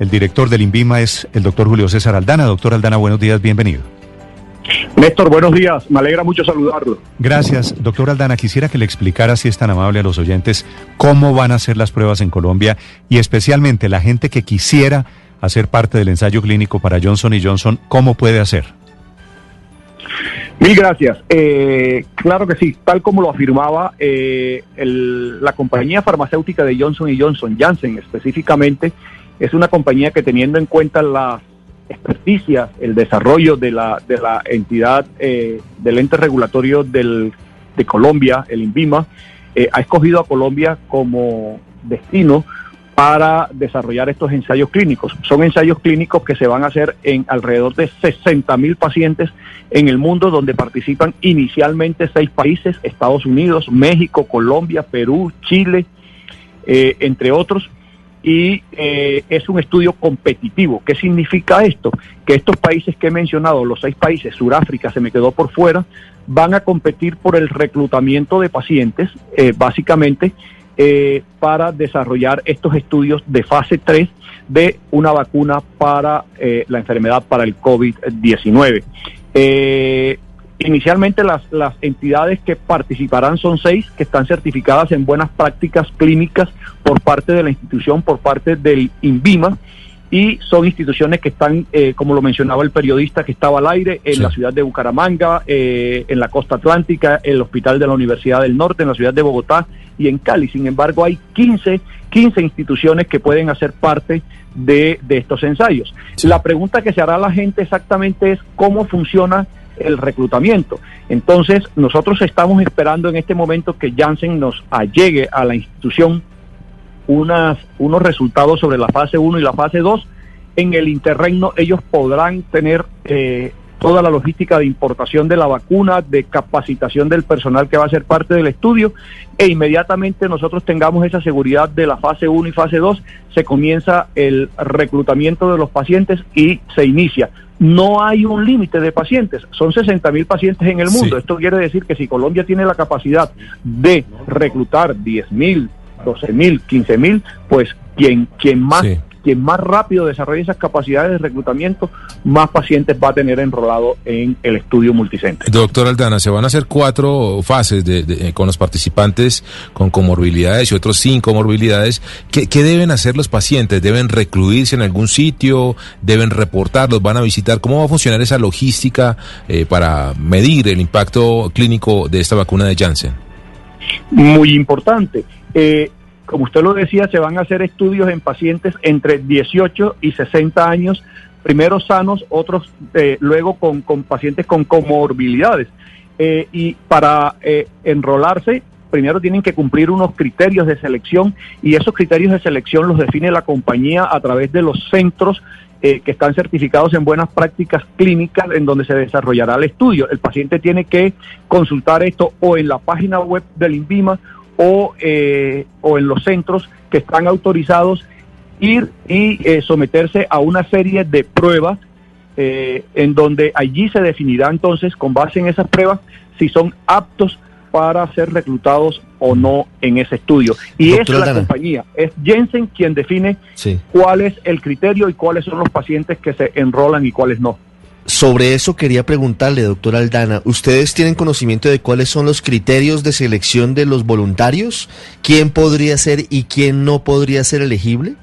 El director del INVIMA es el doctor Julio César Aldana. Doctor Aldana, buenos días, bienvenido. Néstor, buenos días. Me alegra mucho saludarlo. Gracias. Doctor Aldana, quisiera que le explicara, si es tan amable a los oyentes, cómo van a ser las pruebas en Colombia y especialmente la gente que quisiera hacer parte del ensayo clínico para Johnson y Johnson, ¿cómo puede hacer? Mil gracias. Eh, claro que sí, tal como lo afirmaba eh, la compañía farmacéutica de Johnson y Johnson, Janssen específicamente, es una compañía que teniendo en cuenta las experticias, el desarrollo de la, de la entidad eh, del ente regulatorio del, de Colombia, el INVIMA, ha escogido a Colombia como destino para desarrollar estos ensayos clínicos. Son ensayos clínicos que se van a hacer en alrededor de 60 mil pacientes en el mundo, donde participan inicialmente seis países, Estados Unidos, México, Colombia, Perú, Chile, eh, entre otros. Y eh, es un estudio competitivo. ¿Qué significa esto? Que estos países que he mencionado, los seis países, Sudáfrica se me quedó por fuera, van a competir por el reclutamiento de pacientes, eh, básicamente, eh, para desarrollar estos estudios de fase 3 de una vacuna para eh, la enfermedad para el COVID-19. Inicialmente las, las entidades que participarán son seis que están certificadas en buenas prácticas clínicas por parte de la institución, por parte del INVIMA y son instituciones que están, eh, como lo mencionaba el periodista que estaba al aire, en la ciudad de Bucaramanga, eh, en la costa atlántica, el Hospital de la Universidad del Norte, en la ciudad de Bogotá y en Cali. Sin embargo, hay 15, 15 instituciones que pueden hacer parte de, estos ensayos. La pregunta que se hará a la gente exactamente es cómo funciona el reclutamiento. Entonces, nosotros estamos esperando en este momento que Janssen nos allegue a la institución unas, unos resultados sobre la fase 1 y la fase 2. En el interregno ellos podrán tener eh, toda la logística de importación de la vacuna, de capacitación del personal que va a ser parte del estudio e inmediatamente nosotros tengamos esa seguridad de la fase 1 y fase 2, se comienza el reclutamiento de los pacientes y se inicia. No hay un límite de pacientes, son 60 mil pacientes en el mundo. Esto quiere decir que si Colombia tiene la capacidad de reclutar 10 mil 12 mil, 15 mil, pues quien, quien más quien más rápido desarrolle esas capacidades de reclutamiento, más pacientes va a tener enrolado en el estudio multicente. Doctor Aldana, se van a hacer cuatro fases de, eh, con los participantes con comorbilidades y otros sin comorbilidades. ¿Qué, ¿Qué, deben hacer los pacientes? ¿Deben recluirse en algún sitio? ¿Deben reportarlos? ¿Van a visitar? ¿Cómo va a funcionar esa logística eh, para medir el impacto clínico de esta vacuna de Janssen? Muy importante. Eh, como usted lo decía, se van a hacer estudios en pacientes entre 18 y 60 años, primero sanos, otros eh, luego con, pacientes con comorbilidades. Eh, y para enrolarse, primero tienen que cumplir unos criterios de selección y esos criterios de selección los define la compañía a través de los centros que están certificados en buenas prácticas clínicas en donde se desarrollará el estudio. El paciente tiene que consultar esto o en la página web del INVIMA o, eh, o en los centros que están autorizados ir y eh, someterse a una serie de pruebas eh, en donde allí se definirá entonces con base en esas pruebas si son aptos para ser reclutados o no en ese estudio. Y es la compañía, es Jensen quien define cuál es el criterio y cuáles son los pacientes que se enrolan y cuáles no. Sobre eso quería preguntarle, doctor Aldana, ¿ustedes tienen conocimiento de cuáles son los criterios de selección de los voluntarios? ¿Quién podría ser y quién no podría ser elegible?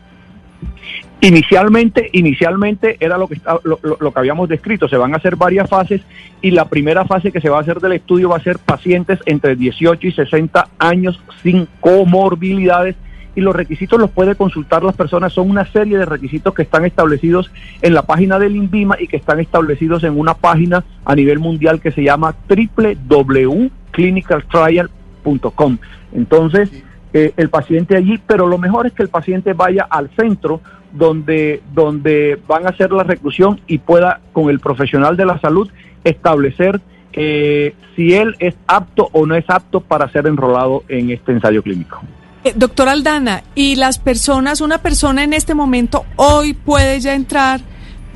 Inicialmente, inicialmente era lo que, lo, que habíamos descrito, se van a hacer varias fases y la primera fase que se va a hacer del estudio va a ser pacientes entre 18 y 60 años sin comorbilidades y los requisitos los puede consultar las personas. Son una serie de requisitos que están establecidos en la página del INVIMA y que están establecidos en una página a nivel mundial que se llama www.clinicaltrial.com. Entonces, eh, el paciente allí, pero lo mejor es que el paciente vaya al centro donde, donde van a hacer la reclusión y pueda con el profesional de la salud establecer eh, si él es apto o no es apto para ser enrolado en este ensayo clínico. Eh, doctor Aldana, ¿y las personas, una persona en este momento hoy puede ya entrar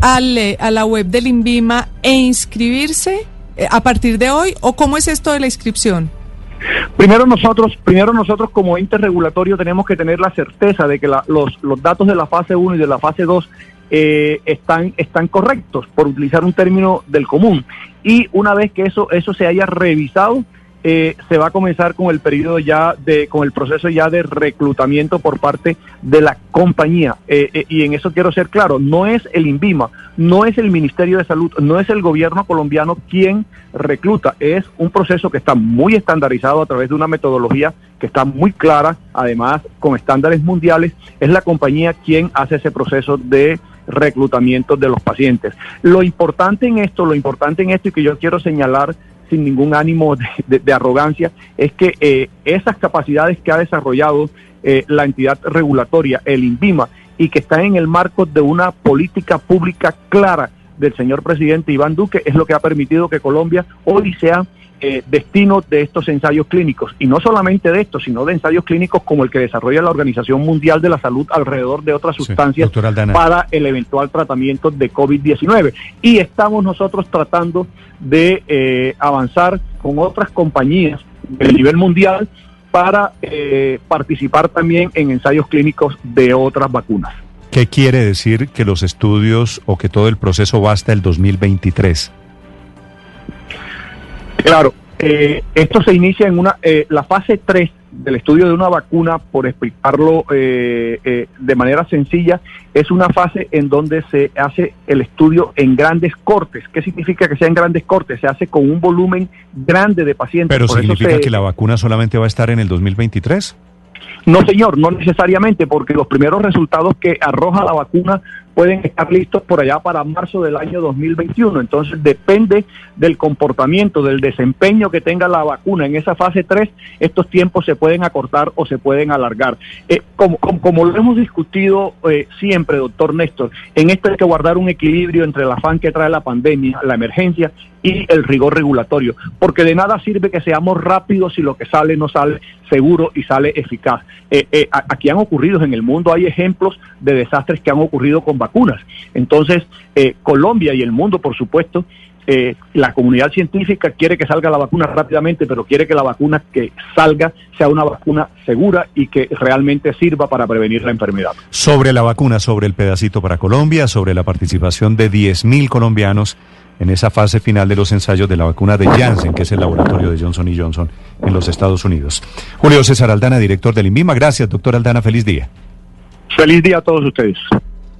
al, eh, a la web del INVIMA e inscribirse eh, a partir de hoy o cómo es esto de la inscripción? Primero nosotros, primero nosotros como ente regulatorio tenemos que tener la certeza de que la- los, los datos de la fase 1 y de la fase 2 eh, están, están correctos, por utilizar un término del común. Y una vez que eso, eso se haya revisado, eh, se va a comenzar con el periodo ya de, con el proceso ya de reclutamiento por parte de la compañía. Eh, eh, y en eso quiero ser claro, no es el INVIMA, no es el Ministerio de Salud, no es el gobierno colombiano quien recluta, es un proceso que está muy estandarizado a través de una metodología que está muy clara, además con estándares mundiales, es la compañía quien hace ese proceso de reclutamiento de los pacientes. Lo importante en esto, lo importante en esto y que yo quiero señalar sin ningún ánimo de, de- arrogancia, es que eh, esas capacidades que ha desarrollado eh, la entidad regulatoria, el INVIMA, y que está en el marco de una política pública clara del señor presidente Iván Duque, es lo que ha permitido que Colombia hoy sea eh, destino de estos ensayos clínicos. Y no solamente de estos, sino de ensayos clínicos como el que desarrolla la Organización Mundial de la Salud alrededor de otras sustancias para el eventual tratamiento de COVID-19. Y estamos nosotros tratando de eh, avanzar con otras compañías del nivel mundial para eh, participar también en ensayos clínicos de otras vacunas. ¿Qué quiere decir que los estudios o que todo el proceso va hasta el 2023? Claro, eh, esto se inicia en una eh, la fase 3 del estudio de una vacuna, por explicarlo eh, eh, de manera sencilla, es una fase en donde se hace el estudio en grandes cortes. ¿Qué significa que sea en grandes cortes? Se hace con un volumen grande de pacientes. Pero Por eso significa se- que la vacuna solamente va a estar en el 2023? No, señor, no necesariamente, porque los primeros resultados que arroja la vacuna pueden estar listos por allá para marzo del año 2021. Entonces, depende del comportamiento, del desempeño que tenga la vacuna en esa fase 3, estos tiempos se pueden acortar o se pueden alargar. Eh, como, lo hemos discutido eh, siempre, doctor Néstor, en esto hay que guardar un equilibrio entre el afán que trae la pandemia, la emergencia y el rigor regulatorio, porque de nada sirve que seamos rápidos si lo que sale no sale seguro y sale eficaz. Eh, aquí han ocurrido en el mundo, hay ejemplos de desastres que han ocurrido con vacunas. Entonces, eh, Colombia y el mundo, por supuesto, eh, la comunidad científica quiere que salga la vacuna rápidamente, pero quiere que la vacuna que salga sea una vacuna segura y que realmente sirva para prevenir la enfermedad. Sobre la vacuna, sobre el pedacito para Colombia, sobre la participación de 10.000 colombianos en esa fase final de los ensayos de la vacuna de Janssen, que es el laboratorio de Johnson Johnson en los Estados Unidos. Julio César Aldana, director del INVIMA. Gracias, doctor Aldana. Feliz día. Feliz día a todos ustedes.